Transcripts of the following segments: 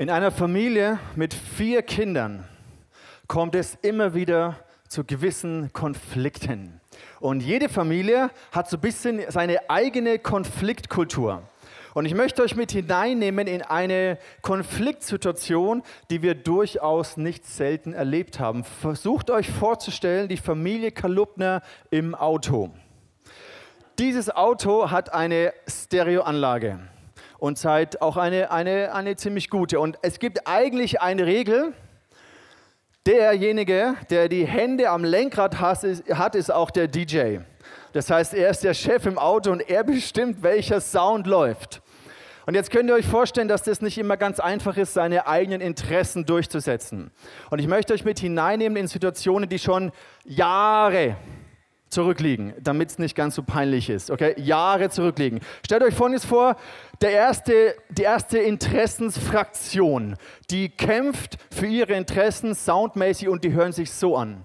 In einer Familie mit vier Kindern kommt es immer wieder zu gewissen Konflikten. Und jede Familie hat so ein bisschen seine eigene Konfliktkultur. Und ich möchte euch mit hineinnehmen in eine Konfliktsituation, die wir durchaus nicht selten erlebt haben. Versucht euch vorzustellen, die Familie Kalubner im Auto. Dieses Auto hat eine Stereoanlage und seid auch eine, eine, eine ziemlich gute. Und es gibt eigentlich eine Regel, derjenige, der die Hände am Lenkrad hat, ist auch der DJ. Das heißt, er ist der Chef im Auto und er bestimmt, welcher Sound läuft. Und jetzt könnt ihr euch vorstellen, dass das nicht immer ganz einfach ist, seine eigenen Interessen durchzusetzen. Und ich möchte euch mit hineinnehmen in Situationen, die schon Jahre zurückliegen, damit es nicht ganz so peinlich ist. Okay, Jahre zurückliegen. Stellt euch Folgendes vor: der erste, die erste Interessensfraktion, die kämpft für ihre Interessen soundmäßig und die hören sich so an.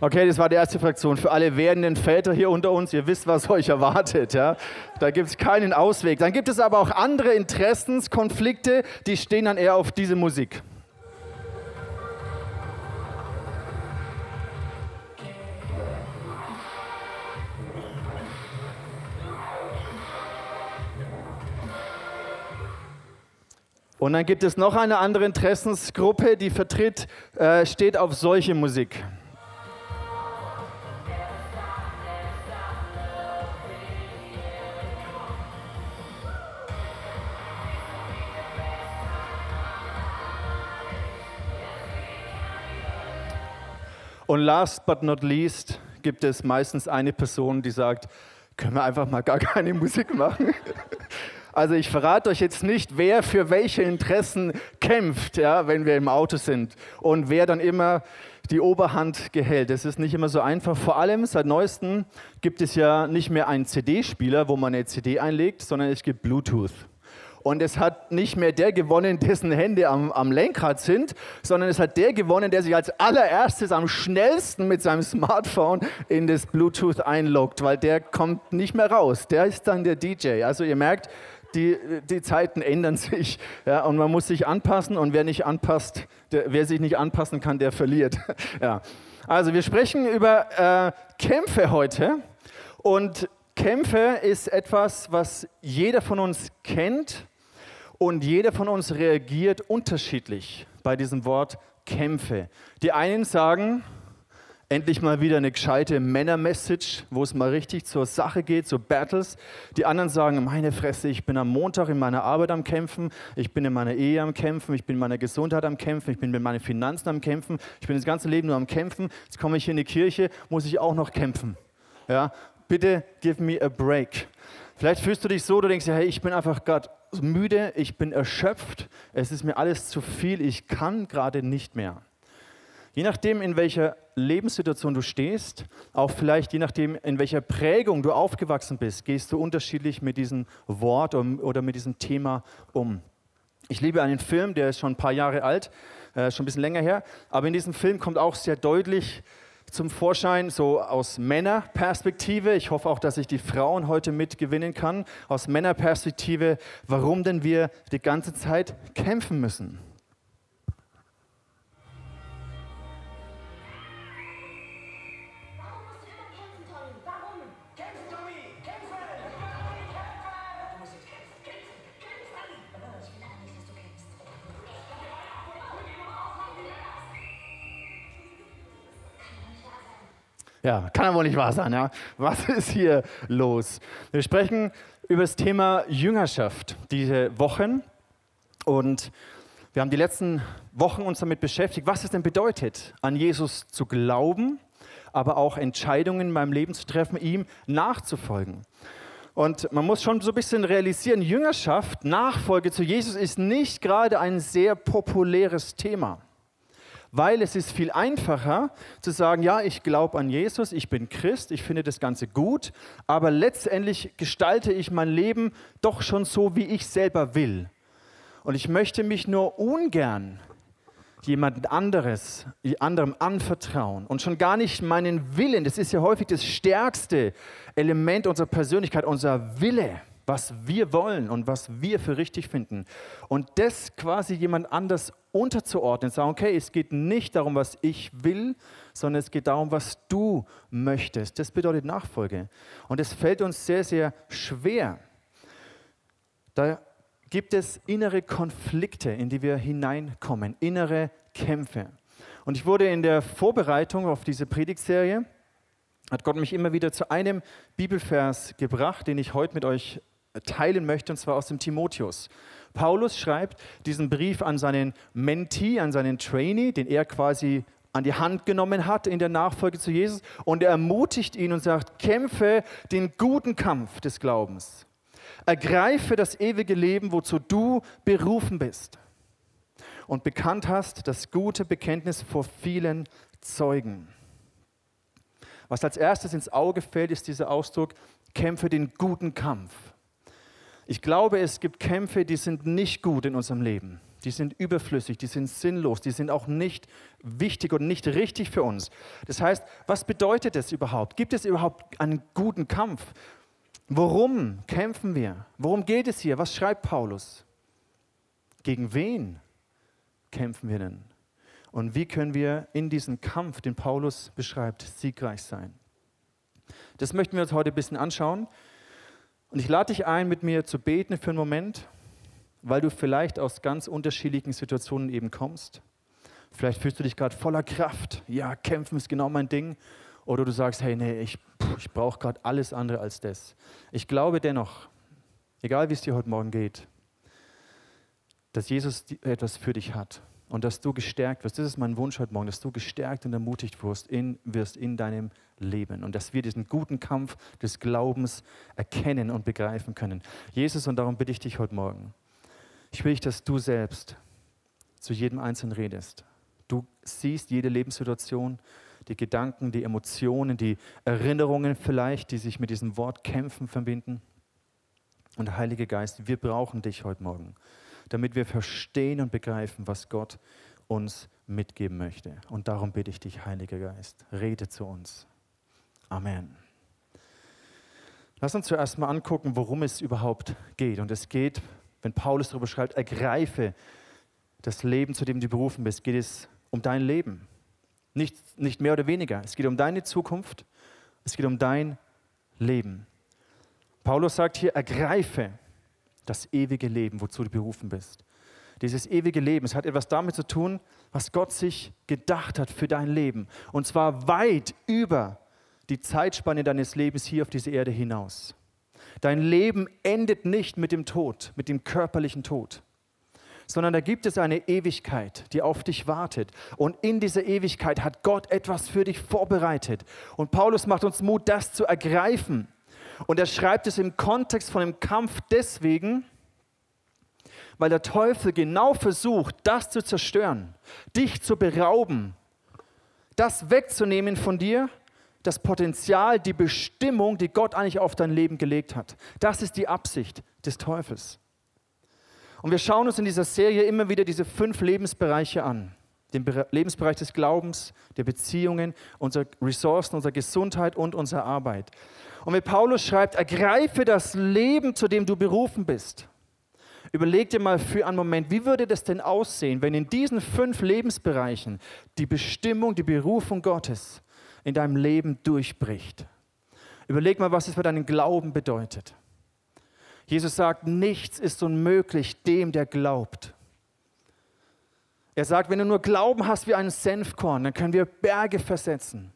Okay, das war die erste Fraktion. Für alle werdenden Väter hier unter uns, ihr wisst, was euch erwartet. Ja? Da gibt es keinen Ausweg. Dann gibt es aber auch andere Interessenskonflikte, die stehen dann eher auf diese Musik. Und dann gibt es noch eine andere Interessensgruppe, die vertritt, äh, steht auf solche Musik. Und last but not least gibt es meistens eine Person, die sagt, können wir einfach mal gar keine Musik machen? Also ich verrate euch jetzt nicht, wer für welche Interessen kämpft, ja, wenn wir im Auto sind und wer dann immer die Oberhand gehält. Es ist nicht immer so einfach. Vor allem seit neuestem gibt es ja nicht mehr einen CD-Spieler, wo man eine CD einlegt, sondern es gibt Bluetooth. Und es hat nicht mehr der gewonnen, dessen Hände am, am Lenkrad sind, sondern es hat der gewonnen, der sich als allererstes am schnellsten mit seinem Smartphone in das Bluetooth einloggt, weil der kommt nicht mehr raus. Der ist dann der DJ. Also ihr merkt, die, die Zeiten ändern sich ja, und man muss sich anpassen und wer, nicht anpasst, der, wer sich nicht anpassen kann, der verliert. Ja. Also wir sprechen über äh, Kämpfe heute und Kämpfe ist etwas, was jeder von uns kennt und jeder von uns reagiert unterschiedlich bei diesem Wort Kämpfe. Die einen sagen, endlich mal wieder eine gescheite Männer-Message, wo es mal richtig zur Sache geht, zu Battles. Die anderen sagen, meine Fresse, ich bin am Montag in meiner Arbeit am Kämpfen, ich bin in meiner Ehe am Kämpfen, ich bin in meiner Gesundheit am Kämpfen, ich bin mit meinen Finanzen am Kämpfen, ich bin das ganze Leben nur am Kämpfen. Jetzt komme ich hier in die Kirche, muss ich auch noch kämpfen. Ja, bitte give me a break. Vielleicht fühlst du dich so, du denkst, hey, ich bin einfach gerade müde, ich bin erschöpft, es ist mir alles zu viel, ich kann gerade nicht mehr. Je nachdem, in welcher Lebenssituation du stehst, auch vielleicht je nachdem, in welcher Prägung du aufgewachsen bist, gehst du unterschiedlich mit diesem Wort oder mit diesem Thema um. Ich liebe einen Film, der ist schon ein paar Jahre alt, äh, schon ein bisschen länger her, aber in diesem Film kommt auch sehr deutlich zum Vorschein, so aus Männerperspektive. Ich hoffe auch, dass ich die Frauen heute mitgewinnen kann. Aus Männerperspektive, warum denn wir die ganze Zeit kämpfen müssen. Ja, kann wohl nicht wahr sein. Ja? Was ist hier los? Wir sprechen über das Thema Jüngerschaft diese Wochen und wir haben die letzten Wochen uns damit beschäftigt, was es denn bedeutet, an Jesus zu glauben, aber auch Entscheidungen in meinem Leben zu treffen, ihm nachzufolgen. Und man muss schon so ein bisschen realisieren, Jüngerschaft, Nachfolge zu Jesus ist nicht gerade ein sehr populäres Thema weil es ist viel einfacher zu sagen, ja, ich glaube an Jesus, ich bin Christ, ich finde das Ganze gut, aber letztendlich gestalte ich mein Leben doch schon so, wie ich selber will. Und ich möchte mich nur ungern jemand anderes, anderem anvertrauen und schon gar nicht meinen Willen. Das ist ja häufig das stärkste Element unserer Persönlichkeit, unser Wille, was wir wollen und was wir für richtig finden. Und das quasi jemand anders unterzuordnen, sagen, okay, es geht nicht darum, was ich will, sondern es geht darum, was du möchtest. Das bedeutet Nachfolge. Und es fällt uns sehr, sehr schwer. Da gibt es innere Konflikte, in die wir hineinkommen, innere Kämpfe. Und ich wurde in der Vorbereitung auf diese Predigtserie, hat Gott mich immer wieder zu einem Bibelvers gebracht, den ich heute mit euch teilen möchte, und zwar aus dem Timotheus. Paulus schreibt diesen Brief an seinen Mentee, an seinen Trainee, den er quasi an die Hand genommen hat in der Nachfolge zu Jesus, und er ermutigt ihn und sagt, kämpfe den guten Kampf des Glaubens. Ergreife das ewige Leben, wozu du berufen bist und bekannt hast das gute Bekenntnis vor vielen Zeugen. Was als erstes ins Auge fällt, ist dieser Ausdruck, kämpfe den guten Kampf. Ich glaube, es gibt Kämpfe, die sind nicht gut in unserem Leben. Die sind überflüssig, die sind sinnlos, die sind auch nicht wichtig und nicht richtig für uns. Das heißt, was bedeutet das überhaupt? Gibt es überhaupt einen guten Kampf? Worum kämpfen wir? Worum geht es hier? Was schreibt Paulus? Gegen wen kämpfen wir denn? Und wie können wir in diesem Kampf, den Paulus beschreibt, siegreich sein? Das möchten wir uns heute ein bisschen anschauen. Und ich lade dich ein, mit mir zu beten für einen Moment, weil du vielleicht aus ganz unterschiedlichen Situationen eben kommst. Vielleicht fühlst du dich gerade voller Kraft. Ja, kämpfen ist genau mein Ding. Oder du sagst, hey, nee, ich, ich brauche gerade alles andere als das. Ich glaube dennoch, egal wie es dir heute Morgen geht, dass Jesus etwas für dich hat und dass du gestärkt wirst. Das ist mein Wunsch heute Morgen, dass du gestärkt und ermutigt wirst in, wirst in deinem Leben und dass wir diesen guten Kampf des Glaubens erkennen und begreifen können. Jesus, und darum bitte ich dich heute Morgen, ich will dass du selbst zu jedem Einzelnen redest. Du siehst jede Lebenssituation, die Gedanken, die Emotionen, die Erinnerungen vielleicht, die sich mit diesem Wort kämpfen verbinden. Und Heilige Geist, wir brauchen dich heute Morgen, damit wir verstehen und begreifen, was Gott uns mitgeben möchte. Und darum bitte ich dich, Heiliger Geist, rede zu uns. Amen. Lass uns zuerst mal angucken, worum es überhaupt geht. Und es geht, wenn Paulus darüber schreibt, ergreife das Leben, zu dem du berufen bist, geht es um dein Leben. Nicht, nicht mehr oder weniger. Es geht um deine Zukunft. Es geht um dein Leben. Paulus sagt hier, ergreife das ewige Leben, wozu du berufen bist. Dieses ewige Leben, es hat etwas damit zu tun, was Gott sich gedacht hat für dein Leben. Und zwar weit über die Zeitspanne deines Lebens hier auf diese Erde hinaus. Dein Leben endet nicht mit dem Tod, mit dem körperlichen Tod sondern da gibt es eine Ewigkeit, die auf dich wartet. Und in dieser Ewigkeit hat Gott etwas für dich vorbereitet. Und Paulus macht uns Mut, das zu ergreifen. Und er schreibt es im Kontext von dem Kampf deswegen, weil der Teufel genau versucht, das zu zerstören, dich zu berauben, das wegzunehmen von dir, das Potenzial, die Bestimmung, die Gott eigentlich auf dein Leben gelegt hat. Das ist die Absicht des Teufels. Und wir schauen uns in dieser Serie immer wieder diese fünf Lebensbereiche an. Den Lebensbereich des Glaubens, der Beziehungen, unserer Ressourcen, unserer Gesundheit und unserer Arbeit. Und wenn Paulus schreibt, ergreife das Leben, zu dem du berufen bist. Überleg dir mal für einen Moment, wie würde das denn aussehen, wenn in diesen fünf Lebensbereichen die Bestimmung, die Berufung Gottes in deinem Leben durchbricht? Überleg mal, was es für deinen Glauben bedeutet. Jesus sagt, nichts ist unmöglich dem, der glaubt. Er sagt, wenn du nur Glauben hast wie ein Senfkorn, dann können wir Berge versetzen.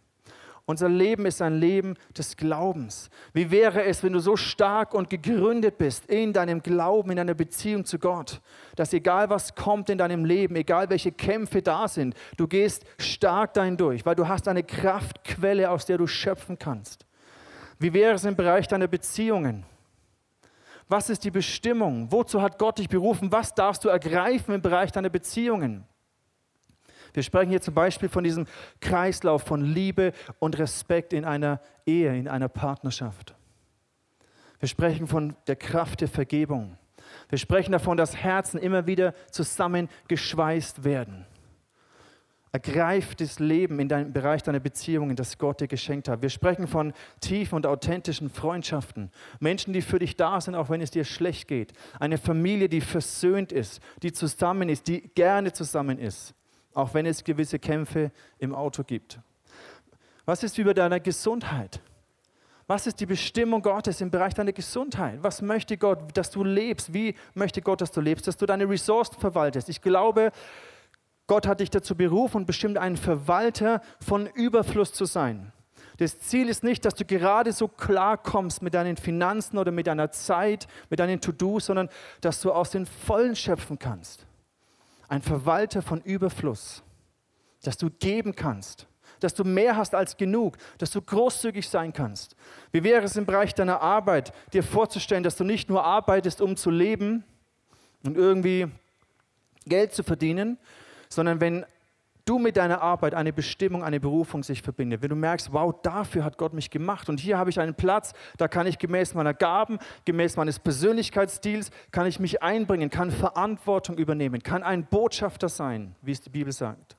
Unser Leben ist ein Leben des Glaubens. Wie wäre es, wenn du so stark und gegründet bist in deinem Glauben, in deiner Beziehung zu Gott, dass egal was kommt in deinem Leben, egal welche Kämpfe da sind, du gehst stark dahin durch, weil du hast eine Kraftquelle, aus der du schöpfen kannst. Wie wäre es im Bereich deiner Beziehungen? Was ist die Bestimmung? Wozu hat Gott dich berufen? Was darfst du ergreifen im Bereich deiner Beziehungen? Wir sprechen hier zum Beispiel von diesem Kreislauf von Liebe und Respekt in einer Ehe, in einer Partnerschaft. Wir sprechen von der Kraft der Vergebung. Wir sprechen davon, dass Herzen immer wieder zusammengeschweißt werden. Ergreif das Leben in deinem Bereich deiner Beziehungen, das Gott dir geschenkt hat. Wir sprechen von tiefen und authentischen Freundschaften. Menschen, die für dich da sind, auch wenn es dir schlecht geht. Eine Familie, die versöhnt ist, die zusammen ist, die gerne zusammen ist, auch wenn es gewisse Kämpfe im Auto gibt. Was ist über deiner Gesundheit? Was ist die Bestimmung Gottes im Bereich deiner Gesundheit? Was möchte Gott, dass du lebst? Wie möchte Gott, dass du lebst? Dass du deine Ressourcen verwaltest. Ich glaube, Gott hat dich dazu berufen und bestimmt ein Verwalter von Überfluss zu sein. Das Ziel ist nicht, dass du gerade so klar kommst mit deinen Finanzen oder mit deiner Zeit, mit deinen To-Dos, sondern dass du aus den Vollen schöpfen kannst. Ein Verwalter von Überfluss, dass du geben kannst, dass du mehr hast als genug, dass du großzügig sein kannst. Wie wäre es im Bereich deiner Arbeit, dir vorzustellen, dass du nicht nur arbeitest, um zu leben und irgendwie Geld zu verdienen, sondern wenn du mit deiner Arbeit eine Bestimmung, eine Berufung sich verbindet, wenn du merkst, wow, dafür hat Gott mich gemacht und hier habe ich einen Platz, da kann ich gemäß meiner Gaben, gemäß meines Persönlichkeitsstils, kann ich mich einbringen, kann Verantwortung übernehmen, kann ein Botschafter sein, wie es die Bibel sagt.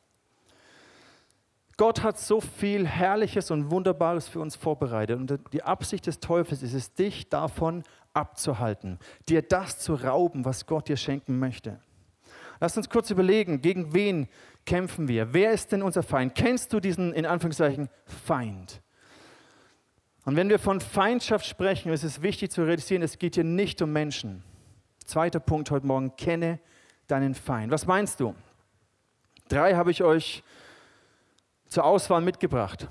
Gott hat so viel Herrliches und Wunderbares für uns vorbereitet und die Absicht des Teufels ist es, dich davon abzuhalten, dir das zu rauben, was Gott dir schenken möchte. Lass uns kurz überlegen, gegen wen kämpfen wir? Wer ist denn unser Feind? Kennst du diesen, in Anführungszeichen, Feind? Und wenn wir von Feindschaft sprechen, ist es wichtig zu realisieren, es geht hier nicht um Menschen. Zweiter Punkt heute Morgen, kenne deinen Feind. Was meinst du? Drei habe ich euch zur Auswahl mitgebracht.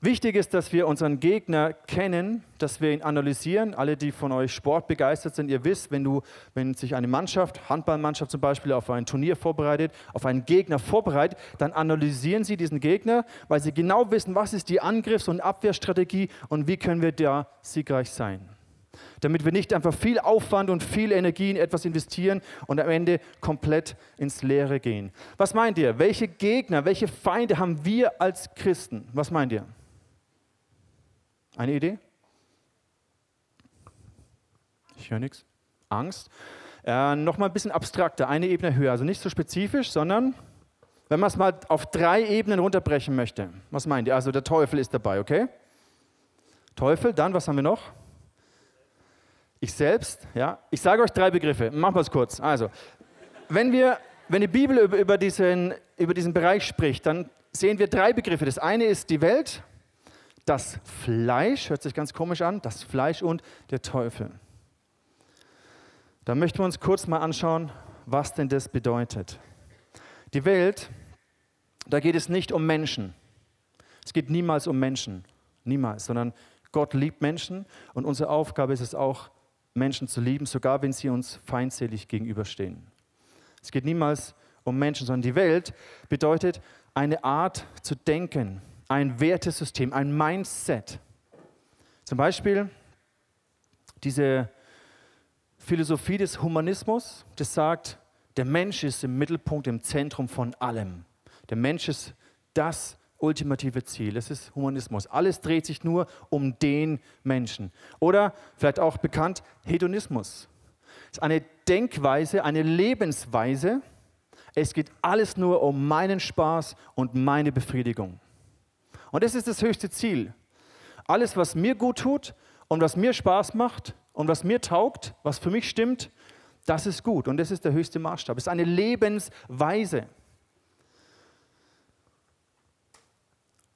Wichtig ist, dass wir unseren Gegner kennen, dass wir ihn analysieren. Alle, die von euch sportbegeistert sind, ihr wisst, wenn, du, wenn sich eine Mannschaft, Handballmannschaft zum Beispiel, auf ein Turnier vorbereitet, auf einen Gegner vorbereitet, dann analysieren sie diesen Gegner, weil sie genau wissen, was ist die Angriffs- und Abwehrstrategie und wie können wir da siegreich sein. Damit wir nicht einfach viel Aufwand und viel Energie in etwas investieren und am Ende komplett ins Leere gehen. Was meint ihr? Welche Gegner, welche Feinde haben wir als Christen? Was meint ihr? Eine Idee? Ich höre nichts. Angst. Äh, Nochmal ein bisschen abstrakter, eine Ebene höher. Also nicht so spezifisch, sondern wenn man es mal auf drei Ebenen runterbrechen möchte. Was meint ihr? Also der Teufel ist dabei, okay? Teufel, dann, was haben wir noch? Ich selbst, ja. Ich sage euch drei Begriffe. Machen wir es kurz. Also, wenn, wir, wenn die Bibel über, über, diesen, über diesen Bereich spricht, dann sehen wir drei Begriffe. Das eine ist die Welt, das Fleisch, hört sich ganz komisch an, das Fleisch und der Teufel. Da möchten wir uns kurz mal anschauen, was denn das bedeutet. Die Welt, da geht es nicht um Menschen. Es geht niemals um Menschen, niemals, sondern Gott liebt Menschen und unsere Aufgabe ist es auch, Menschen zu lieben, sogar wenn sie uns feindselig gegenüberstehen. Es geht niemals um Menschen, sondern die Welt bedeutet eine Art zu denken, ein Wertesystem, ein Mindset. Zum Beispiel diese Philosophie des Humanismus, das sagt, der Mensch ist im Mittelpunkt, im Zentrum von allem. Der Mensch ist das ultimative Ziel. Das ist Humanismus. Alles dreht sich nur um den Menschen. Oder vielleicht auch bekannt Hedonismus. Das ist eine Denkweise, eine Lebensweise. Es geht alles nur um meinen Spaß und meine Befriedigung. Und das ist das höchste Ziel. Alles, was mir gut tut und was mir Spaß macht und was mir taugt, was für mich stimmt, das ist gut. Und das ist der höchste Maßstab. Es ist eine Lebensweise.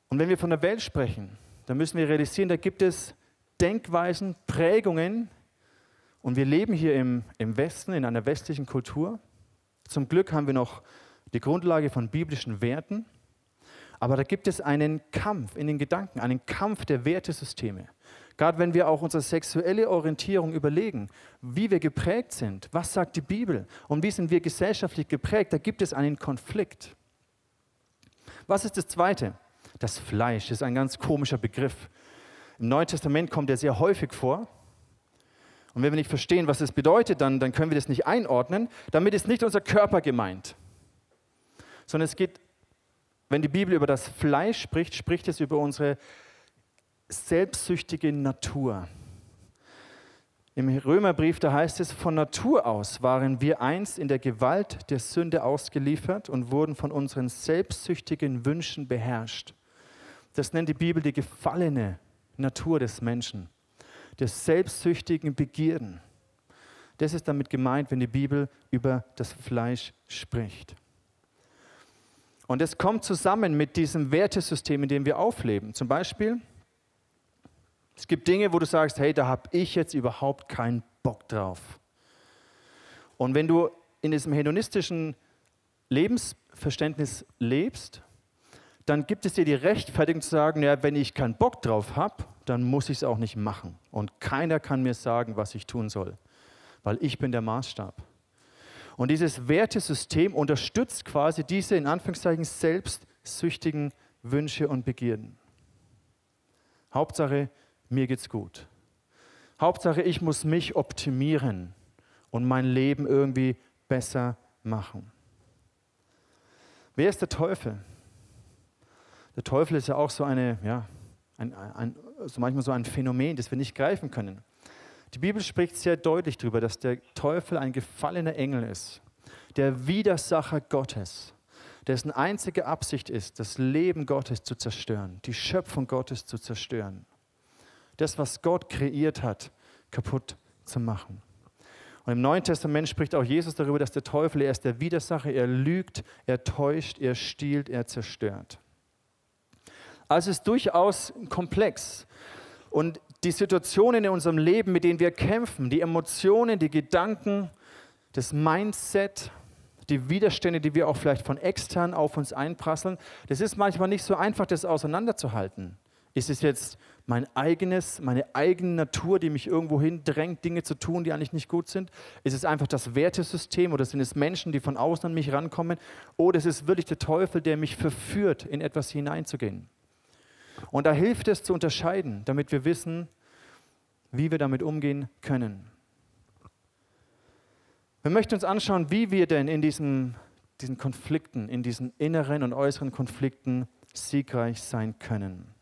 Und wenn wir von der Welt sprechen, dann müssen wir realisieren, da gibt es Denkweisen, Prägungen. Und wir leben hier im, im Westen, in einer westlichen Kultur. Zum Glück haben wir noch die Grundlage von biblischen Werten. Aber da gibt es einen Kampf in den Gedanken, einen Kampf der Wertesysteme. Gerade wenn wir auch unsere sexuelle Orientierung überlegen, wie wir geprägt sind, was sagt die Bibel und wie sind wir gesellschaftlich geprägt, da gibt es einen Konflikt. Was ist das Zweite? Das Fleisch ist ein ganz komischer Begriff. Im Neuen Testament kommt er sehr häufig vor. Und wenn wir nicht verstehen, was es bedeutet, dann, dann können wir das nicht einordnen. Damit ist nicht unser Körper gemeint, sondern es geht wenn die Bibel über das Fleisch spricht, spricht es über unsere selbstsüchtige Natur. Im Römerbrief, da heißt es, von Natur aus waren wir einst in der Gewalt der Sünde ausgeliefert und wurden von unseren selbstsüchtigen Wünschen beherrscht. Das nennt die Bibel die gefallene Natur des Menschen, der selbstsüchtigen Begierden. Das ist damit gemeint, wenn die Bibel über das Fleisch spricht. Und es kommt zusammen mit diesem Wertesystem, in dem wir aufleben. Zum Beispiel, es gibt Dinge, wo du sagst, hey, da habe ich jetzt überhaupt keinen Bock drauf. Und wenn du in diesem hedonistischen Lebensverständnis lebst, dann gibt es dir die Rechtfertigung zu sagen, ja, wenn ich keinen Bock drauf habe, dann muss ich es auch nicht machen. Und keiner kann mir sagen, was ich tun soll, weil ich bin der Maßstab. Und dieses Wertesystem unterstützt quasi diese in Anführungszeichen selbstsüchtigen Wünsche und Begierden. Hauptsache, mir geht's gut. Hauptsache, ich muss mich optimieren und mein Leben irgendwie besser machen. Wer ist der Teufel? Der Teufel ist ja auch so eine, ja, ein, ein, so manchmal so ein Phänomen, das wir nicht greifen können. Die Bibel spricht sehr deutlich darüber, dass der Teufel ein gefallener Engel ist, der Widersacher Gottes, dessen einzige Absicht ist, das Leben Gottes zu zerstören, die Schöpfung Gottes zu zerstören das, was Gott kreiert hat, kaputt zu machen. Und im Neuen Testament spricht auch Jesus darüber, dass der Teufel, er ist der Widersacher, er lügt, er täuscht, er stiehlt, er zerstört. Also es ist durchaus komplex. Und die Situationen in unserem Leben, mit denen wir kämpfen, die Emotionen, die Gedanken, das Mindset, die Widerstände, die wir auch vielleicht von extern auf uns einprasseln, das ist manchmal nicht so einfach, das auseinanderzuhalten. Ist es jetzt mein eigenes, meine eigene Natur, die mich irgendwo drängt, Dinge zu tun, die eigentlich nicht gut sind? Ist es einfach das Wertesystem oder sind es Menschen, die von außen an mich rankommen? Oder ist es wirklich der Teufel, der mich verführt, in etwas hineinzugehen? Und da hilft es zu unterscheiden, damit wir wissen, wie wir damit umgehen können. Wir möchten uns anschauen, wie wir denn in diesen, diesen Konflikten, in diesen inneren und äußeren Konflikten siegreich sein können.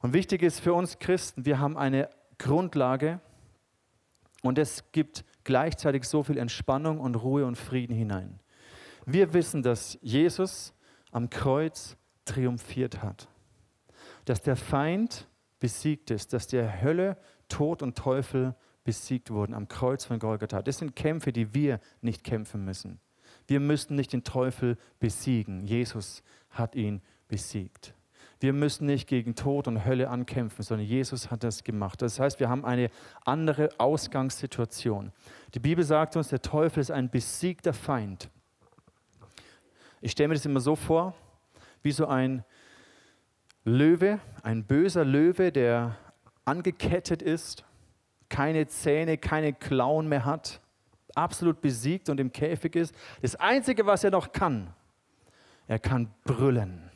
Und wichtig ist für uns Christen, wir haben eine Grundlage und es gibt gleichzeitig so viel Entspannung und Ruhe und Frieden hinein. Wir wissen, dass Jesus am Kreuz triumphiert hat, dass der Feind besiegt ist, dass der Hölle, Tod und Teufel besiegt wurden am Kreuz von Golgatha. Das sind Kämpfe, die wir nicht kämpfen müssen. Wir müssen nicht den Teufel besiegen. Jesus hat ihn besiegt. Wir müssen nicht gegen Tod und Hölle ankämpfen, sondern Jesus hat das gemacht. Das heißt, wir haben eine andere Ausgangssituation. Die Bibel sagt uns, der Teufel ist ein besiegter Feind. Ich stelle mir das immer so vor, wie so ein Löwe, ein böser Löwe, der angekettet ist, keine Zähne, keine Klauen mehr hat, absolut besiegt und im Käfig ist. Das Einzige, was er noch kann, er kann brüllen.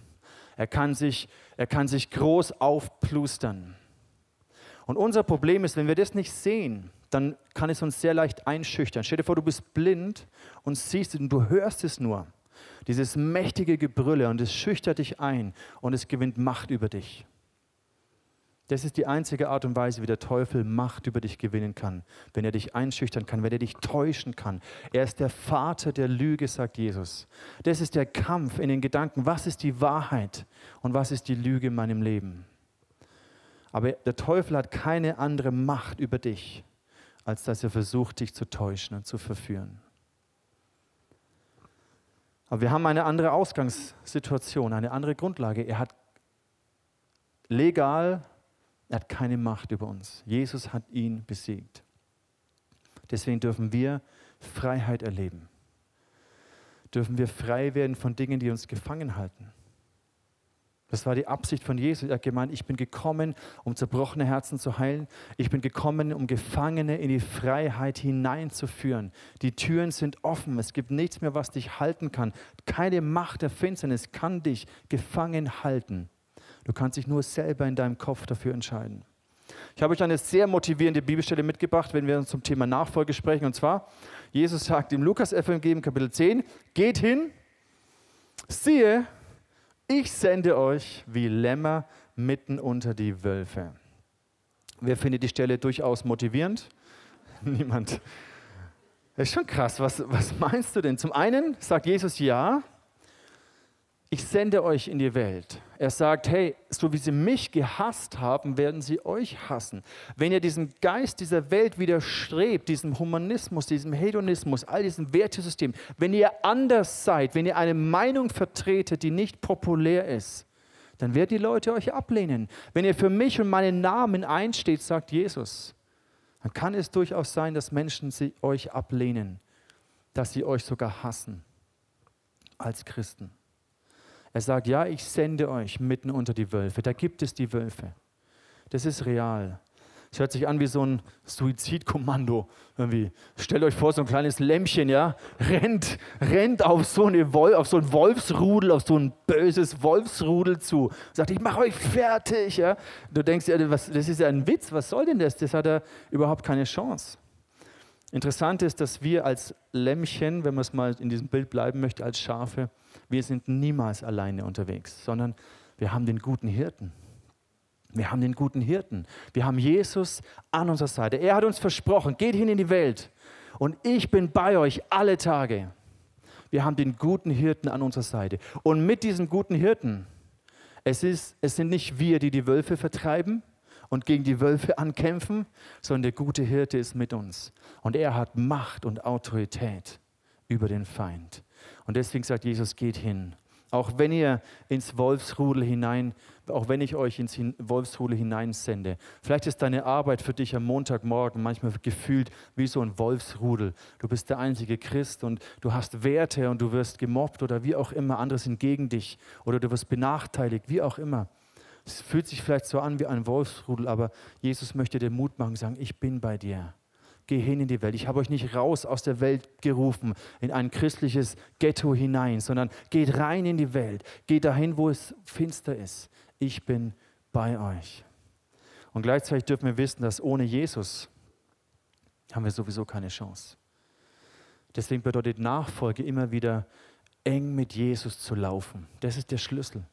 Er kann sich, er kann sich groß aufplustern. Und unser Problem ist, wenn wir das nicht sehen, dann kann es uns sehr leicht einschüchtern. Stell dir vor, du bist blind und siehst es und du hörst es nur. Dieses mächtige Gebrülle und es schüchtert dich ein und es gewinnt Macht über dich. Das ist die einzige Art und Weise, wie der Teufel Macht über dich gewinnen kann, wenn er dich einschüchtern kann, wenn er dich täuschen kann. Er ist der Vater der Lüge, sagt Jesus. Das ist der Kampf in den Gedanken, was ist die Wahrheit und was ist die Lüge in meinem Leben. Aber der Teufel hat keine andere Macht über dich, als dass er versucht, dich zu täuschen und zu verführen. Aber wir haben eine andere Ausgangssituation, eine andere Grundlage. Er hat legal er hat keine Macht über uns. Jesus hat ihn besiegt. Deswegen dürfen wir Freiheit erleben. Dürfen wir frei werden von Dingen, die uns gefangen halten. Das war die Absicht von Jesus. Er hat gemeint, ich bin gekommen, um zerbrochene Herzen zu heilen. Ich bin gekommen, um Gefangene in die Freiheit hineinzuführen. Die Türen sind offen. Es gibt nichts mehr, was dich halten kann. Keine Macht der Finsternis kann dich gefangen halten. Du kannst dich nur selber in deinem Kopf dafür entscheiden. Ich habe euch eine sehr motivierende Bibelstelle mitgebracht, wenn wir uns zum Thema Nachfolge sprechen. Und zwar, Jesus sagt im Lukas-Evangelium Kapitel 10, geht hin, siehe, ich sende euch wie Lämmer mitten unter die Wölfe. Wer findet die Stelle durchaus motivierend? Niemand. Das ist schon krass. Was, was meinst du denn? Zum einen sagt Jesus ja, ich sende euch in die Welt. Er sagt, hey, so wie sie mich gehasst haben, werden sie euch hassen. Wenn ihr diesem Geist dieser Welt widerstrebt, diesem Humanismus, diesem Hedonismus, all diesem Wertesystem, wenn ihr anders seid, wenn ihr eine Meinung vertretet, die nicht populär ist, dann werden die Leute euch ablehnen. Wenn ihr für mich und meinen Namen einsteht, sagt Jesus, dann kann es durchaus sein, dass Menschen sie euch ablehnen, dass sie euch sogar hassen als Christen. Er sagt, ja, ich sende euch mitten unter die Wölfe. Da gibt es die Wölfe. Das ist real. Es hört sich an wie so ein Suizidkommando. Irgendwie. Stellt euch vor, so ein kleines Lämmchen, ja, rennt, rennt auf so, eine Wol auf so ein Wolfsrudel, auf so ein böses Wolfsrudel zu. Sagt, ich mache euch fertig. Ja. Du denkst, ja, was, das ist ja ein Witz, was soll denn das? Das hat er überhaupt keine Chance. Interessant ist, dass wir als Lämmchen, wenn man es mal in diesem Bild bleiben möchte, als Schafe, wir sind niemals alleine unterwegs, sondern wir haben den guten Hirten. Wir haben den guten Hirten. Wir haben Jesus an unserer Seite. Er hat uns versprochen, geht hin in die Welt und ich bin bei euch alle Tage. Wir haben den guten Hirten an unserer Seite. Und mit diesem guten Hirten, es, ist, es sind nicht wir, die die Wölfe vertreiben und gegen die Wölfe ankämpfen, sondern der gute Hirte ist mit uns. Und er hat Macht und Autorität über den Feind. Und deswegen sagt Jesus, geht hin auch wenn ihr ins Wolfsrudel hinein, auch wenn ich euch ins Wolfsrudel hineinsende. Vielleicht ist deine Arbeit für dich am Montagmorgen manchmal gefühlt wie so ein Wolfsrudel. Du bist der einzige Christ und du hast Werte und du wirst gemobbt oder wie auch immer. Andere sind gegen dich oder du wirst benachteiligt, wie auch immer. Es fühlt sich vielleicht so an wie ein Wolfsrudel, aber Jesus möchte dir Mut machen, sagen, ich bin bei dir geh hin in die Welt. Ich habe euch nicht raus aus der Welt gerufen, in ein christliches Ghetto hinein, sondern geht rein in die Welt. Geht dahin, wo es finster ist. Ich bin bei euch. Und gleichzeitig dürfen wir wissen, dass ohne Jesus haben wir sowieso keine Chance. Deswegen bedeutet Nachfolge immer wieder eng mit Jesus zu laufen. Das ist der Schlüssel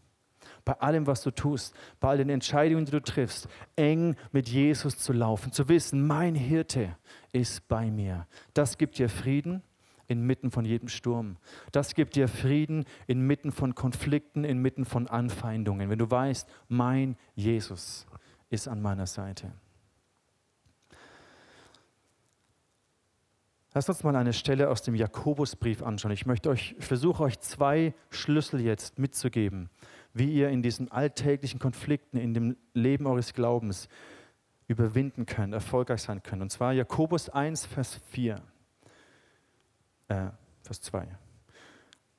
bei allem, was du tust, bei all den Entscheidungen, die du triffst, eng mit Jesus zu laufen, zu wissen, mein Hirte ist bei mir. Das gibt dir Frieden inmitten von jedem Sturm. Das gibt dir Frieden inmitten von Konflikten, inmitten von Anfeindungen, wenn du weißt, mein Jesus ist an meiner Seite. Lasst uns mal eine Stelle aus dem Jakobusbrief anschauen. Ich möchte euch, versuche euch zwei Schlüssel jetzt mitzugeben, wie ihr in diesen alltäglichen Konflikten in dem Leben eures Glaubens überwinden könnt, erfolgreich sein könnt. Und zwar Jakobus 1, Vers 4, äh, Vers 2.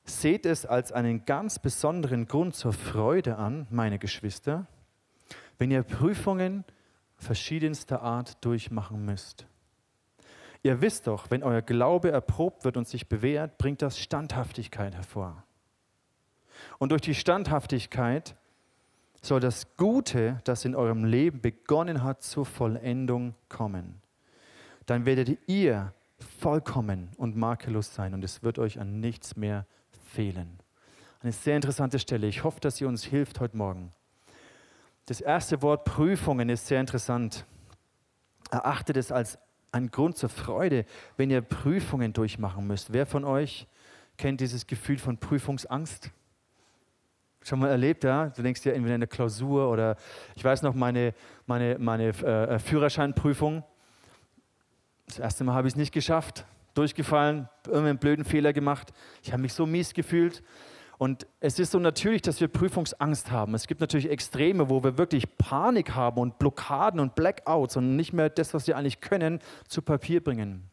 Seht es als einen ganz besonderen Grund zur Freude an, meine Geschwister, wenn ihr Prüfungen verschiedenster Art durchmachen müsst. Ihr wisst doch, wenn euer Glaube erprobt wird und sich bewährt, bringt das Standhaftigkeit hervor. Und durch die Standhaftigkeit soll das Gute, das in eurem Leben begonnen hat, zur Vollendung kommen. Dann werdet ihr vollkommen und makellos sein und es wird euch an nichts mehr fehlen. Eine sehr interessante Stelle. Ich hoffe, dass sie uns hilft heute Morgen. Das erste Wort Prüfungen ist sehr interessant. Erachtet es als einen Grund zur Freude, wenn ihr Prüfungen durchmachen müsst. Wer von euch kennt dieses Gefühl von Prüfungsangst? Schon mal erlebt, ja? Du denkst dir entweder eine Klausur oder ich weiß noch meine, meine, meine äh, Führerscheinprüfung. Das erste Mal habe ich es nicht geschafft, durchgefallen, irgendeinen blöden Fehler gemacht. Ich habe mich so mies gefühlt. Und es ist so natürlich, dass wir Prüfungsangst haben. Es gibt natürlich Extreme, wo wir wirklich Panik haben und Blockaden und Blackouts und nicht mehr das, was wir eigentlich können, zu Papier bringen.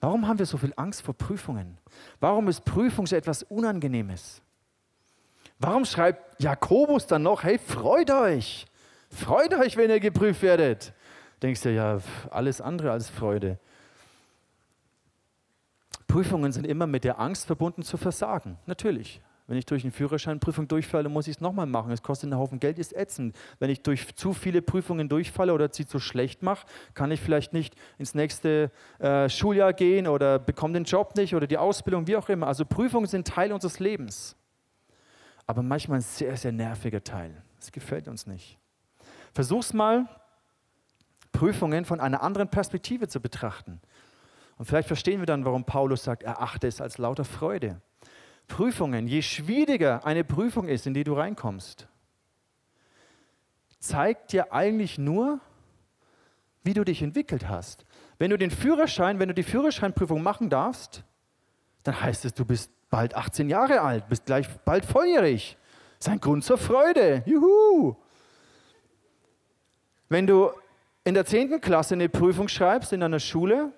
Warum haben wir so viel Angst vor Prüfungen? Warum ist Prüfung so etwas Unangenehmes? Warum schreibt Jakobus dann noch, hey, freut euch, freut euch, wenn ihr geprüft werdet? Denkst du, ja, alles andere als Freude. Prüfungen sind immer mit der Angst verbunden zu versagen, natürlich. Wenn ich durch eine Führerscheinprüfung durchfalle, muss ich es nochmal machen. Es kostet einen Haufen Geld, ist ätzend. Wenn ich durch zu viele Prüfungen durchfalle oder sie zu schlecht mache, kann ich vielleicht nicht ins nächste äh, Schuljahr gehen oder bekomme den Job nicht oder die Ausbildung, wie auch immer. Also Prüfungen sind Teil unseres Lebens aber manchmal ein sehr, sehr nerviger Teil. Das gefällt uns nicht. Versuch's mal, Prüfungen von einer anderen Perspektive zu betrachten. Und vielleicht verstehen wir dann, warum Paulus sagt, erachte es als lauter Freude. Prüfungen, je schwieriger eine Prüfung ist, in die du reinkommst, zeigt dir eigentlich nur, wie du dich entwickelt hast. Wenn du den Führerschein, wenn du die Führerscheinprüfung machen darfst, dann heißt es, du bist bald 18 Jahre alt, bist gleich bald volljährig. Das ist ein Grund zur Freude. Juhu! Wenn du in der 10. Klasse eine Prüfung schreibst in einer Schule,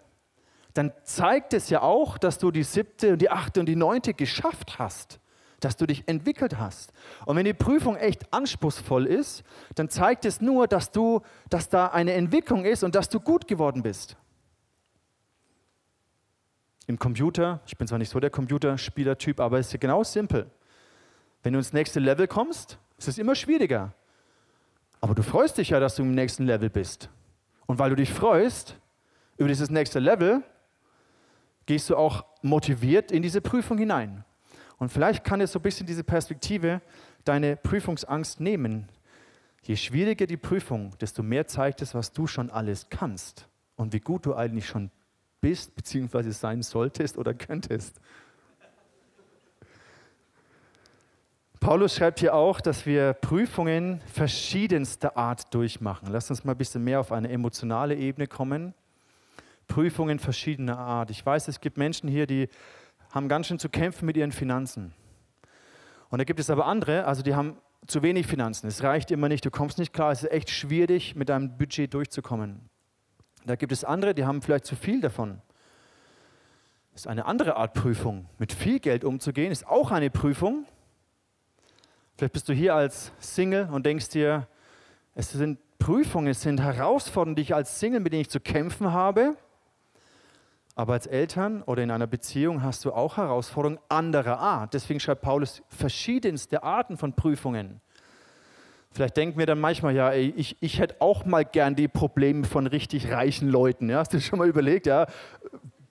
dann zeigt es ja auch, dass du die siebte und die achte und die neunte geschafft hast, dass du dich entwickelt hast. Und wenn die Prüfung echt anspruchsvoll ist, dann zeigt es nur, dass, du, dass da eine Entwicklung ist und dass du gut geworden bist. Im Computer, ich bin zwar nicht so der Computerspielertyp, aber es ist genau simpel. Wenn du ins nächste Level kommst, ist es immer schwieriger. Aber du freust dich ja, dass du im nächsten Level bist. Und weil du dich freust über dieses nächste Level, gehst du auch motiviert in diese Prüfung hinein. Und vielleicht kann es so ein bisschen diese Perspektive deine Prüfungsangst nehmen. Je schwieriger die Prüfung, desto mehr zeigt es, was du schon alles kannst und wie gut du eigentlich schon bist, beziehungsweise sein solltest oder könntest. Paulus schreibt hier auch, dass wir Prüfungen verschiedenster Art durchmachen. Lass uns mal ein bisschen mehr auf eine emotionale Ebene kommen. Prüfungen verschiedener Art. Ich weiß, es gibt Menschen hier, die haben ganz schön zu kämpfen mit ihren Finanzen. Und da gibt es aber andere, also die haben zu wenig Finanzen. Es reicht immer nicht, du kommst nicht klar, es ist echt schwierig, mit deinem Budget durchzukommen. Da gibt es andere, die haben vielleicht zu viel davon. Das ist eine andere Art Prüfung. Mit viel Geld umzugehen, ist auch eine Prüfung. Vielleicht bist du hier als Single und denkst dir, es sind Prüfungen, es sind Herausforderungen, die ich als Single, mit denen ich zu kämpfen habe. Aber als Eltern oder in einer Beziehung hast du auch Herausforderungen anderer Art. Deswegen schreibt Paulus verschiedenste Arten von Prüfungen. Vielleicht denken wir dann manchmal, ja, ey, ich, ich hätte auch mal gern die Probleme von richtig reichen Leuten. Ja? Hast du schon mal überlegt, ja?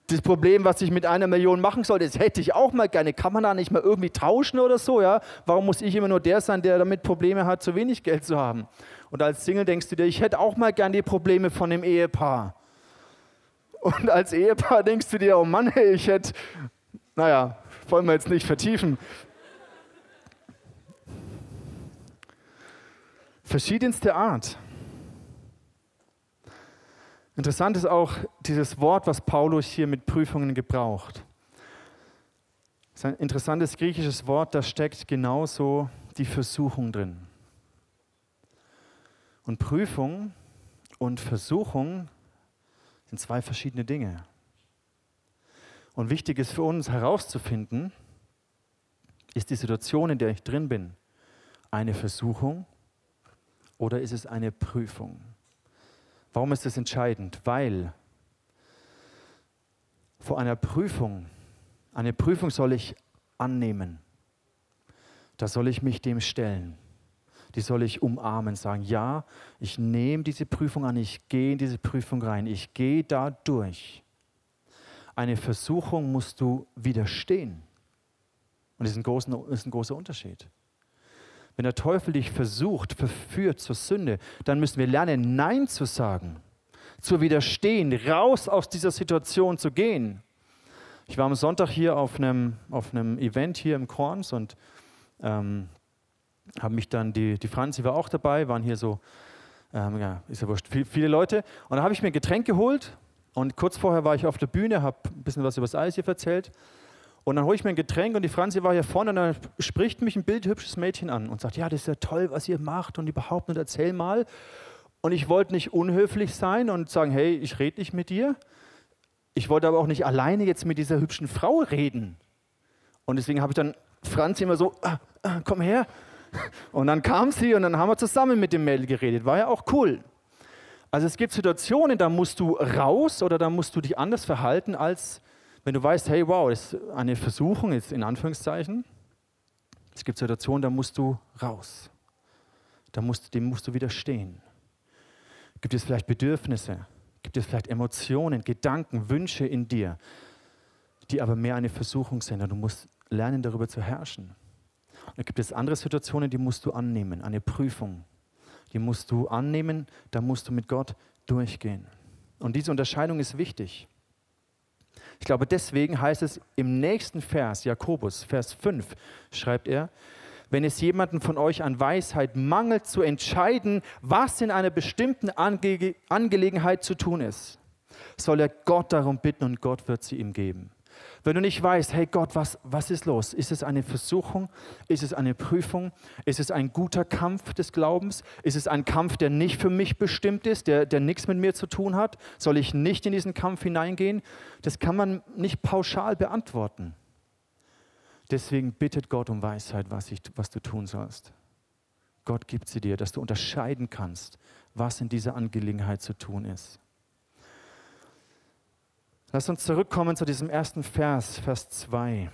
Das Problem, was ich mit einer Million machen soll, das hätte ich auch mal gerne. Kann man da nicht mal irgendwie tauschen oder so? Ja? Warum muss ich immer nur der sein, der damit Probleme hat, zu wenig Geld zu haben? Und als Single denkst du dir, ich hätte auch mal gern die Probleme von dem Ehepaar. Und als Ehepaar denkst du dir, oh Mann, hey, ich hätte, naja, wollen wir jetzt nicht vertiefen. Verschiedenste Art. Interessant ist auch dieses Wort, was Paulus hier mit Prüfungen gebraucht. Das ist ein interessantes griechisches Wort, da steckt genauso die Versuchung drin. Und Prüfung und Versuchung sind zwei verschiedene Dinge. Und wichtig ist für uns herauszufinden, ist die Situation, in der ich drin bin, eine Versuchung oder ist es eine Prüfung? Warum ist das entscheidend? Weil vor einer Prüfung, eine Prüfung soll ich annehmen. Da soll ich mich dem stellen die soll ich umarmen, sagen, ja, ich nehme diese Prüfung an, ich gehe in diese Prüfung rein, ich gehe da durch. Eine Versuchung musst du widerstehen. Und das ist ein, großer, ist ein großer Unterschied. Wenn der Teufel dich versucht, verführt zur Sünde, dann müssen wir lernen, Nein zu sagen, zu widerstehen, raus aus dieser Situation zu gehen. Ich war am Sonntag hier auf einem, auf einem Event hier im Korns und ähm, haben mich dann, die, die Franzi war auch dabei, waren hier so, ähm, ja, ist ja wurscht, viel, viele Leute. Und da habe ich mir ein Getränk geholt und kurz vorher war ich auf der Bühne, habe ein bisschen was über das Eis hier erzählt. Und dann hole ich mir ein Getränk und die Franzi war hier vorne und dann spricht mich ein bildhübsches Mädchen an und sagt, ja, das ist ja toll, was ihr macht und überhaupt und erzähl mal. Und ich wollte nicht unhöflich sein und sagen, hey, ich rede nicht mit dir. Ich wollte aber auch nicht alleine jetzt mit dieser hübschen Frau reden. Und deswegen habe ich dann Franzi immer so, ah, ah, komm her, und dann kam sie und dann haben wir zusammen mit dem Mädel geredet. War ja auch cool. Also es gibt Situationen, da musst du raus oder da musst du dich anders verhalten, als wenn du weißt, hey, wow, das ist eine Versuchung, jetzt in Anführungszeichen. Es gibt Situationen, da musst du raus. Da musst, dem musst du widerstehen. Gibt es vielleicht Bedürfnisse? Gibt es vielleicht Emotionen, Gedanken, Wünsche in dir, die aber mehr eine Versuchung sind? Und du musst lernen, darüber zu herrschen. Da gibt es andere Situationen, die musst du annehmen, eine Prüfung. Die musst du annehmen, da musst du mit Gott durchgehen. Und diese Unterscheidung ist wichtig. Ich glaube, deswegen heißt es im nächsten Vers, Jakobus, Vers 5, schreibt er, wenn es jemanden von euch an Weisheit mangelt, zu entscheiden, was in einer bestimmten Ange Angelegenheit zu tun ist, soll er Gott darum bitten und Gott wird sie ihm geben. Wenn du nicht weißt, hey Gott, was, was ist los? Ist es eine Versuchung? Ist es eine Prüfung? Ist es ein guter Kampf des Glaubens? Ist es ein Kampf, der nicht für mich bestimmt ist, der, der nichts mit mir zu tun hat? Soll ich nicht in diesen Kampf hineingehen? Das kann man nicht pauschal beantworten. Deswegen bittet Gott um Weisheit, was, ich, was du tun sollst. Gott gibt sie dir, dass du unterscheiden kannst, was in dieser Angelegenheit zu tun ist. Lass uns zurückkommen zu diesem ersten Vers, Vers 2.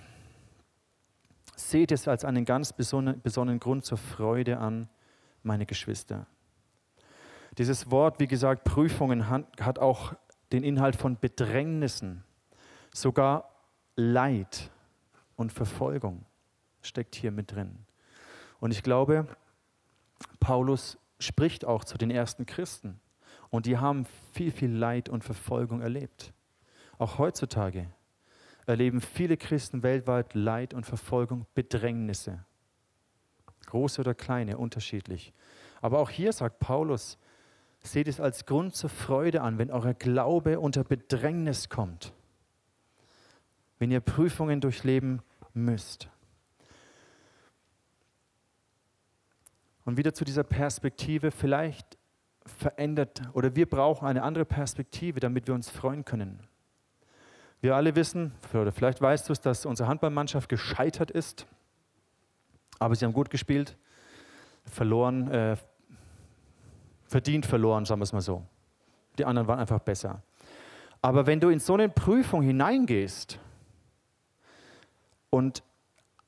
Seht es als einen ganz besonderen Grund zur Freude an, meine Geschwister. Dieses Wort, wie gesagt, Prüfungen hat auch den Inhalt von Bedrängnissen, sogar Leid und Verfolgung steckt hier mit drin. Und ich glaube, Paulus spricht auch zu den ersten Christen und die haben viel, viel Leid und Verfolgung erlebt. Auch heutzutage erleben viele Christen weltweit Leid und Verfolgung, Bedrängnisse. Große oder kleine, unterschiedlich. Aber auch hier sagt Paulus, seht es als Grund zur Freude an, wenn euer Glaube unter Bedrängnis kommt. Wenn ihr Prüfungen durchleben müsst. Und wieder zu dieser Perspektive, vielleicht verändert oder wir brauchen eine andere Perspektive, damit wir uns freuen können. Wir alle wissen, oder vielleicht weißt du es, dass unsere Handballmannschaft gescheitert ist, aber sie haben gut gespielt, verloren, äh, verdient verloren, sagen wir es mal so. Die anderen waren einfach besser. Aber wenn du in so eine Prüfung hineingehst und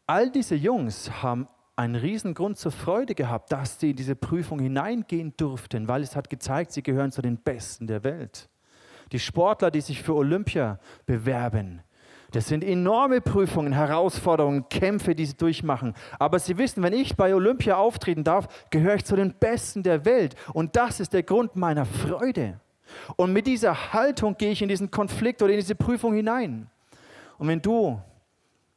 all diese Jungs haben einen riesen Grund zur Freude gehabt, dass sie in diese Prüfung hineingehen durften, weil es hat gezeigt, sie gehören zu den Besten der Welt. Die Sportler, die sich für Olympia bewerben, das sind enorme Prüfungen, Herausforderungen, Kämpfe, die sie durchmachen. Aber sie wissen, wenn ich bei Olympia auftreten darf, gehöre ich zu den Besten der Welt. Und das ist der Grund meiner Freude. Und mit dieser Haltung gehe ich in diesen Konflikt oder in diese Prüfung hinein. Und wenn du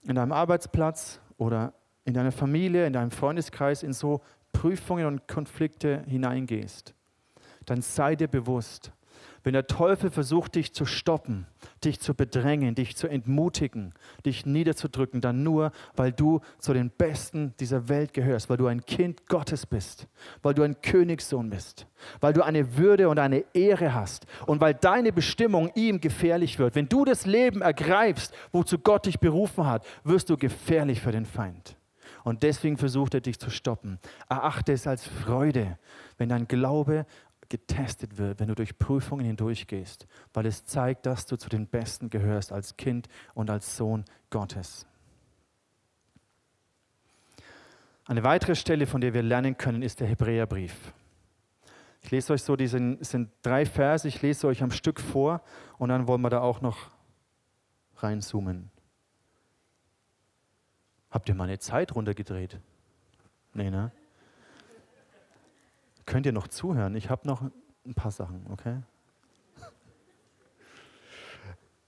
in deinem Arbeitsplatz oder in deiner Familie, in deinem Freundeskreis in so Prüfungen und Konflikte hineingehst, dann sei dir bewusst, wenn der Teufel versucht, dich zu stoppen, dich zu bedrängen, dich zu entmutigen, dich niederzudrücken, dann nur, weil du zu den Besten dieser Welt gehörst, weil du ein Kind Gottes bist, weil du ein Königssohn bist, weil du eine Würde und eine Ehre hast und weil deine Bestimmung ihm gefährlich wird. Wenn du das Leben ergreifst, wozu Gott dich berufen hat, wirst du gefährlich für den Feind. Und deswegen versucht er dich zu stoppen. Erachte es als Freude, wenn dein Glaube getestet wird, wenn du durch Prüfungen hindurchgehst, weil es zeigt, dass du zu den Besten gehörst als Kind und als Sohn Gottes. Eine weitere Stelle, von der wir lernen können, ist der Hebräerbrief. Ich lese euch so, diese sind drei Verse, ich lese euch am Stück vor und dann wollen wir da auch noch reinzoomen. Habt ihr mal eine Zeit runtergedreht? Nee, ne? Könnt ihr noch zuhören? Ich habe noch ein paar Sachen, okay?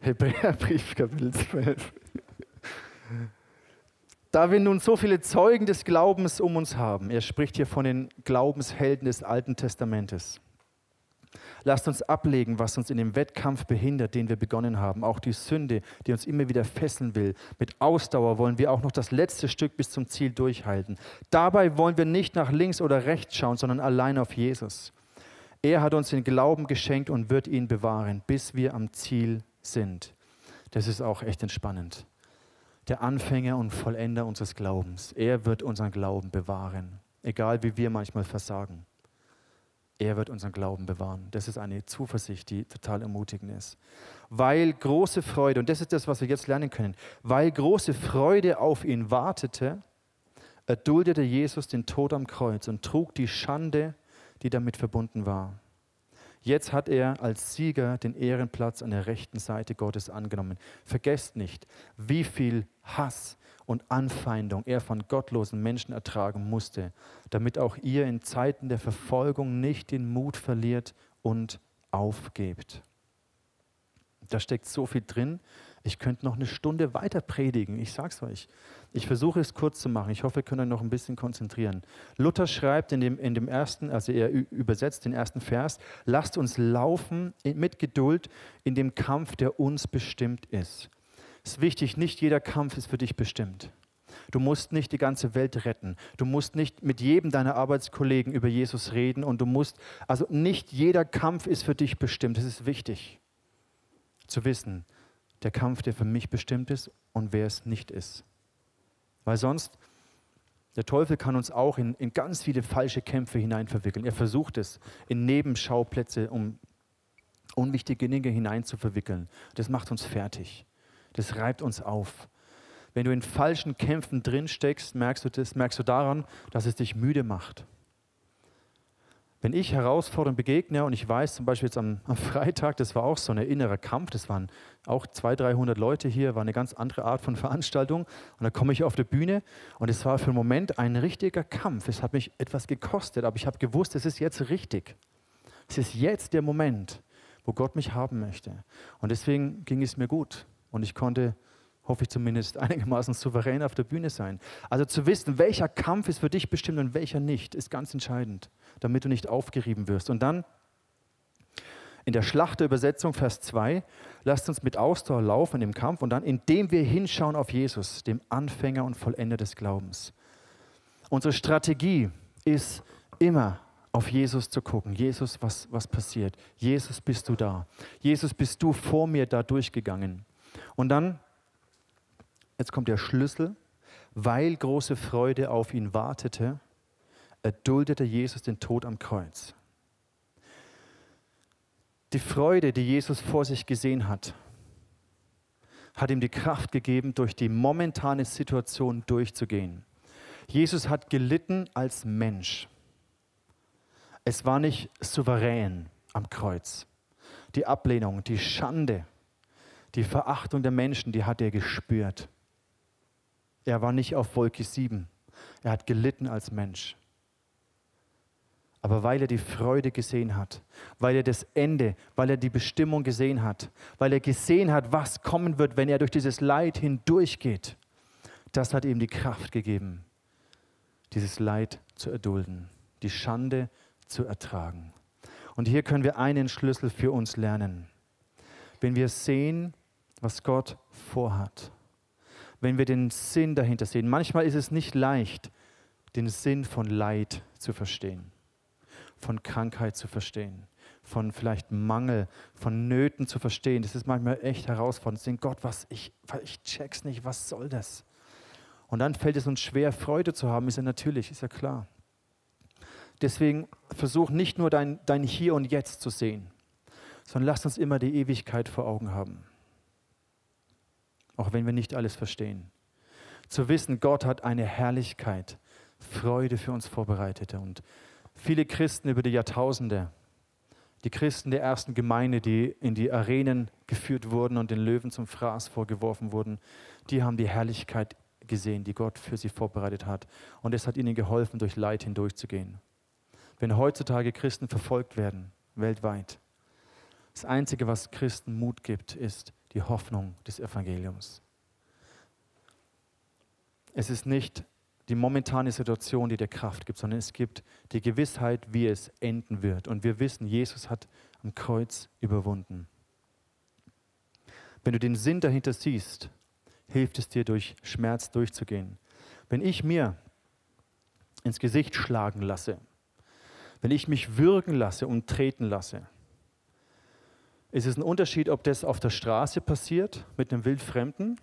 Hebräerbrief, Kapitel 12. Da wir nun so viele Zeugen des Glaubens um uns haben, er spricht hier von den Glaubenshelden des Alten Testamentes. Lasst uns ablegen, was uns in dem Wettkampf behindert, den wir begonnen haben. Auch die Sünde, die uns immer wieder fesseln will. Mit Ausdauer wollen wir auch noch das letzte Stück bis zum Ziel durchhalten. Dabei wollen wir nicht nach links oder rechts schauen, sondern allein auf Jesus. Er hat uns den Glauben geschenkt und wird ihn bewahren, bis wir am Ziel sind. Das ist auch echt entspannend. Der Anfänger und Vollender unseres Glaubens. Er wird unseren Glauben bewahren, egal wie wir manchmal versagen. Er wird unseren Glauben bewahren. Das ist eine Zuversicht, die total ermutigend ist. Weil große Freude, und das ist das, was wir jetzt lernen können, weil große Freude auf ihn wartete, erduldete Jesus den Tod am Kreuz und trug die Schande, die damit verbunden war. Jetzt hat er als Sieger den Ehrenplatz an der rechten Seite Gottes angenommen. Vergesst nicht, wie viel Hass und Anfeindung er von gottlosen Menschen ertragen musste, damit auch ihr in Zeiten der Verfolgung nicht den Mut verliert und aufgebt. Da steckt so viel drin. Ich könnte noch eine Stunde weiter predigen. Ich sag's euch. Ich versuche es kurz zu machen. Ich hoffe, ihr könnt euch noch ein bisschen konzentrieren. Luther schreibt in dem, in dem ersten, also er übersetzt den ersten Vers, lasst uns laufen mit Geduld in dem Kampf, der uns bestimmt ist. Es ist wichtig, nicht jeder Kampf ist für dich bestimmt. Du musst nicht die ganze Welt retten. Du musst nicht mit jedem deiner Arbeitskollegen über Jesus reden und du musst, also nicht jeder Kampf ist für dich bestimmt. Das ist wichtig zu wissen, der Kampf, der für mich bestimmt ist und wer es nicht ist. Weil sonst, der Teufel kann uns auch in, in ganz viele falsche Kämpfe hineinverwickeln. Er versucht es in Nebenschauplätze, um unwichtige Dinge hineinzuverwickeln. Das macht uns fertig. Das reibt uns auf. Wenn du in falschen Kämpfen drin steckst, merkst du das, merkst du daran, dass es dich müde macht. Wenn ich Herausforderungen begegne und ich weiß zum Beispiel jetzt am, am, Freitag, das war auch so ein innerer Kampf, das waren auch 200, 300 Leute hier, war eine ganz andere Art von Veranstaltung und da komme ich auf die Bühne und es war für einen Moment ein richtiger Kampf. Es hat mich etwas gekostet, aber ich habe gewusst, es ist jetzt richtig. Es ist jetzt der Moment, wo Gott mich haben möchte. Und deswegen ging es mir gut und ich konnte hoffe ich zumindest, einigermaßen souverän auf der Bühne sein. Also zu wissen, welcher Kampf ist für dich bestimmt und welcher nicht, ist ganz entscheidend, damit du nicht aufgerieben wirst. Und dann in der Schlachterübersetzung, Vers 2, lasst uns mit Ausdauer laufen im Kampf und dann, indem wir hinschauen auf Jesus, dem Anfänger und Vollender des Glaubens. Unsere Strategie ist immer auf Jesus zu gucken. Jesus, was, was passiert? Jesus, bist du da? Jesus, bist du vor mir da durchgegangen? Und dann Jetzt kommt der Schlüssel. Weil große Freude auf ihn wartete, erduldete Jesus den Tod am Kreuz. Die Freude, die Jesus vor sich gesehen hat, hat ihm die Kraft gegeben, durch die momentane Situation durchzugehen. Jesus hat gelitten als Mensch. Es war nicht souverän am Kreuz. Die Ablehnung, die Schande, die Verachtung der Menschen, die hat er gespürt. Er war nicht auf Wolke 7. Er hat gelitten als Mensch. Aber weil er die Freude gesehen hat, weil er das Ende, weil er die Bestimmung gesehen hat, weil er gesehen hat, was kommen wird, wenn er durch dieses Leid hindurchgeht, das hat ihm die Kraft gegeben, dieses Leid zu erdulden, die Schande zu ertragen. Und hier können wir einen Schlüssel für uns lernen. Wenn wir sehen, was Gott vorhat, wenn wir den Sinn dahinter sehen. Manchmal ist es nicht leicht, den Sinn von Leid zu verstehen, von Krankheit zu verstehen, von vielleicht Mangel, von Nöten zu verstehen. Das ist manchmal echt herausfordernd. Sehen, Gott, was ich, ich check's nicht, was soll das? Und dann fällt es uns schwer, Freude zu haben, ist ja natürlich, ist ja klar. Deswegen versuch nicht nur dein, dein Hier und Jetzt zu sehen, sondern lass uns immer die Ewigkeit vor Augen haben auch wenn wir nicht alles verstehen. Zu wissen, Gott hat eine Herrlichkeit, Freude für uns vorbereitet. Und viele Christen über die Jahrtausende, die Christen der ersten Gemeinde, die in die Arenen geführt wurden und den Löwen zum Fraß vorgeworfen wurden, die haben die Herrlichkeit gesehen, die Gott für sie vorbereitet hat. Und es hat ihnen geholfen, durch Leid hindurchzugehen. Wenn heutzutage Christen verfolgt werden, weltweit, das Einzige, was Christen Mut gibt, ist, die Hoffnung des Evangeliums. Es ist nicht die momentane Situation, die dir Kraft gibt, sondern es gibt die Gewissheit, wie es enden wird. Und wir wissen, Jesus hat am Kreuz überwunden. Wenn du den Sinn dahinter siehst, hilft es dir, durch Schmerz durchzugehen. Wenn ich mir ins Gesicht schlagen lasse, wenn ich mich würgen lasse und treten lasse, ist es ein Unterschied, ob das auf der Straße passiert mit einem Wildfremden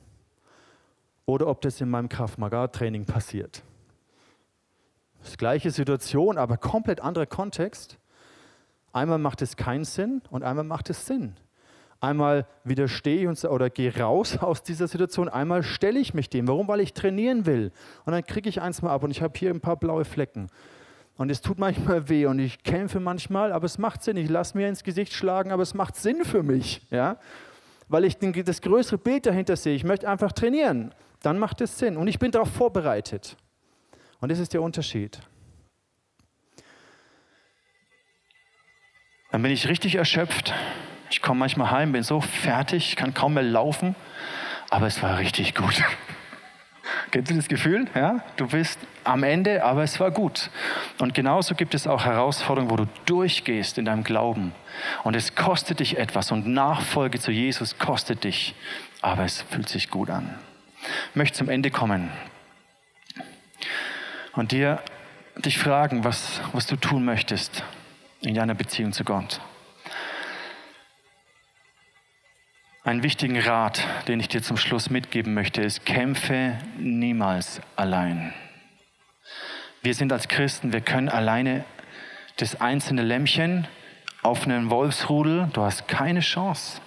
oder ob das in meinem Kraft-Maga-Training passiert. Das gleiche Situation, aber komplett anderer Kontext. Einmal macht es keinen Sinn und einmal macht es Sinn. Einmal widerstehe ich oder gehe raus aus dieser Situation, einmal stelle ich mich dem. Warum? Weil ich trainieren will. Und dann kriege ich eins mal ab und ich habe hier ein paar blaue Flecken. Und es tut manchmal weh und ich kämpfe manchmal, aber es macht Sinn. Ich lasse mir ins Gesicht schlagen, aber es macht Sinn für mich, ja? weil ich den, das größere Bild dahinter sehe. Ich möchte einfach trainieren. Dann macht es Sinn und ich bin darauf vorbereitet. Und das ist der Unterschied. Dann bin ich richtig erschöpft. Ich komme manchmal heim, bin so fertig, kann kaum mehr laufen, aber es war richtig gut. Kennst du das Gefühl? Ja? Du bist am Ende, aber es war gut. Und genauso gibt es auch Herausforderungen, wo du durchgehst in deinem Glauben. Und es kostet dich etwas und Nachfolge zu Jesus kostet dich, aber es fühlt sich gut an. Ich möchte zum Ende kommen und dir dich fragen, was, was du tun möchtest in deiner Beziehung zu Gott. Einen wichtigen Rat, den ich dir zum Schluss mitgeben möchte, ist, kämpfe niemals allein. Wir sind als Christen, wir können alleine das einzelne Lämmchen auf einen Wolfsrudel, du hast keine Chance.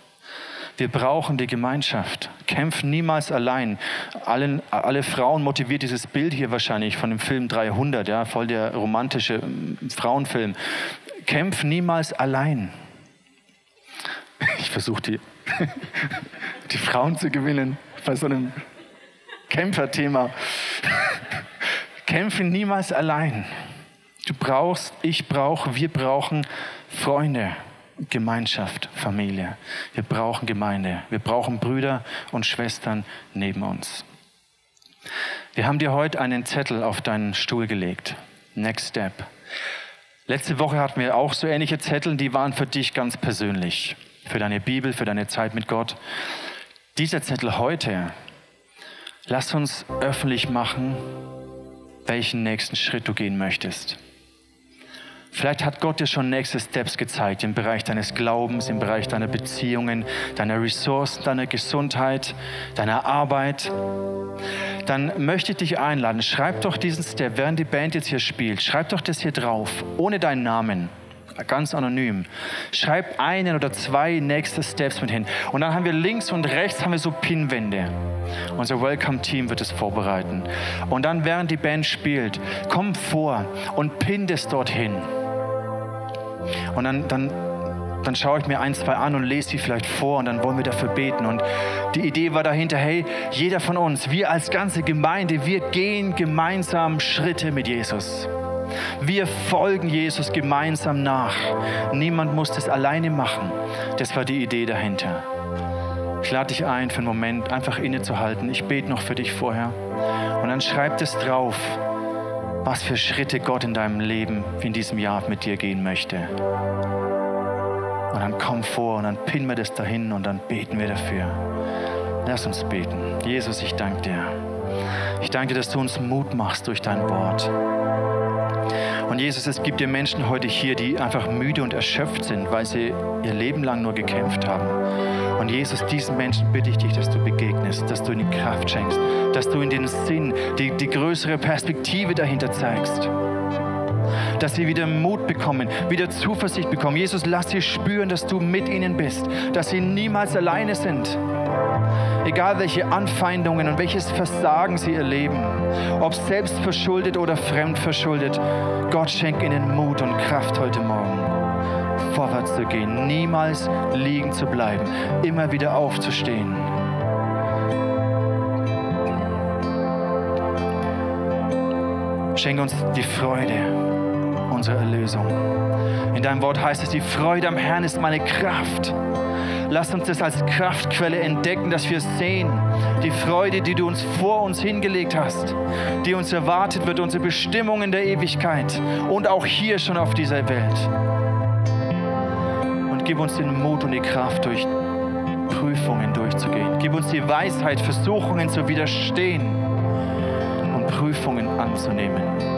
Wir brauchen die Gemeinschaft. Kämpfen niemals allein. Alle, alle Frauen motiviert dieses Bild hier wahrscheinlich von dem Film 300, ja, voll der romantische ähm, Frauenfilm. Kämpf niemals allein. Ich versuche die, die Frauen zu gewinnen bei so einem Kämpferthema. Kämpfe niemals allein. Du brauchst, ich brauche, wir brauchen Freunde. Gemeinschaft, Familie. Wir brauchen Gemeinde. Wir brauchen Brüder und Schwestern neben uns. Wir haben dir heute einen Zettel auf deinen Stuhl gelegt. Next Step. Letzte Woche hatten wir auch so ähnliche Zettel, die waren für dich ganz persönlich. Für deine Bibel, für deine Zeit mit Gott. Dieser Zettel heute, lass uns öffentlich machen, welchen nächsten Schritt du gehen möchtest. Vielleicht hat Gott dir schon nächste Steps gezeigt im Bereich deines Glaubens, im Bereich deiner Beziehungen, deiner Ressourcen, deiner Gesundheit, deiner Arbeit. Dann möchte ich dich einladen, schreib doch diesen Step, während die Band jetzt hier spielt, schreib doch das hier drauf, ohne deinen Namen ganz anonym. Schreib einen oder zwei nächste Steps mit hin. Und dann haben wir links und rechts haben wir so Pinwände. Unser Welcome-Team wird es vorbereiten. Und dann, während die Band spielt, komm vor und pin das dorthin. Und dann, dann, dann schaue ich mir ein, zwei an und lese sie vielleicht vor und dann wollen wir dafür beten. Und die Idee war dahinter, hey, jeder von uns, wir als ganze Gemeinde, wir gehen gemeinsam Schritte mit Jesus. Wir folgen Jesus gemeinsam nach. Niemand muss das alleine machen. Das war die Idee dahinter. Ich lade dich ein, für einen Moment einfach innezuhalten. Ich bete noch für dich vorher. Und dann schreib es drauf, was für Schritte Gott in deinem Leben in diesem Jahr mit dir gehen möchte. Und dann komm vor und dann pinnen wir das dahin und dann beten wir dafür. Lass uns beten. Jesus, ich danke dir. Ich danke dir, dass du uns Mut machst durch dein Wort. Und Jesus, es gibt dir Menschen heute hier, die einfach müde und erschöpft sind, weil sie ihr Leben lang nur gekämpft haben. Und Jesus, diesen Menschen bitte ich dich, dass du begegnest, dass du ihnen Kraft schenkst, dass du in den Sinn, die, die größere Perspektive dahinter zeigst dass sie wieder Mut bekommen, wieder Zuversicht bekommen. Jesus, lass sie spüren, dass du mit ihnen bist, dass sie niemals alleine sind. Egal welche Anfeindungen und welches Versagen sie erleben, ob selbst verschuldet oder fremd verschuldet, Gott schenkt ihnen Mut und Kraft heute Morgen, vorwärts zu gehen, niemals liegen zu bleiben, immer wieder aufzustehen. Schenke uns die Freude unserer Erlösung. In deinem Wort heißt es, die Freude am Herrn ist meine Kraft. Lass uns das als Kraftquelle entdecken, dass wir sehen, die Freude, die du uns vor uns hingelegt hast, die uns erwartet wird, unsere Bestimmung in der Ewigkeit und auch hier schon auf dieser Welt. Und gib uns den Mut und die Kraft, durch Prüfungen durchzugehen. Gib uns die Weisheit, Versuchungen zu widerstehen und Prüfungen anzunehmen.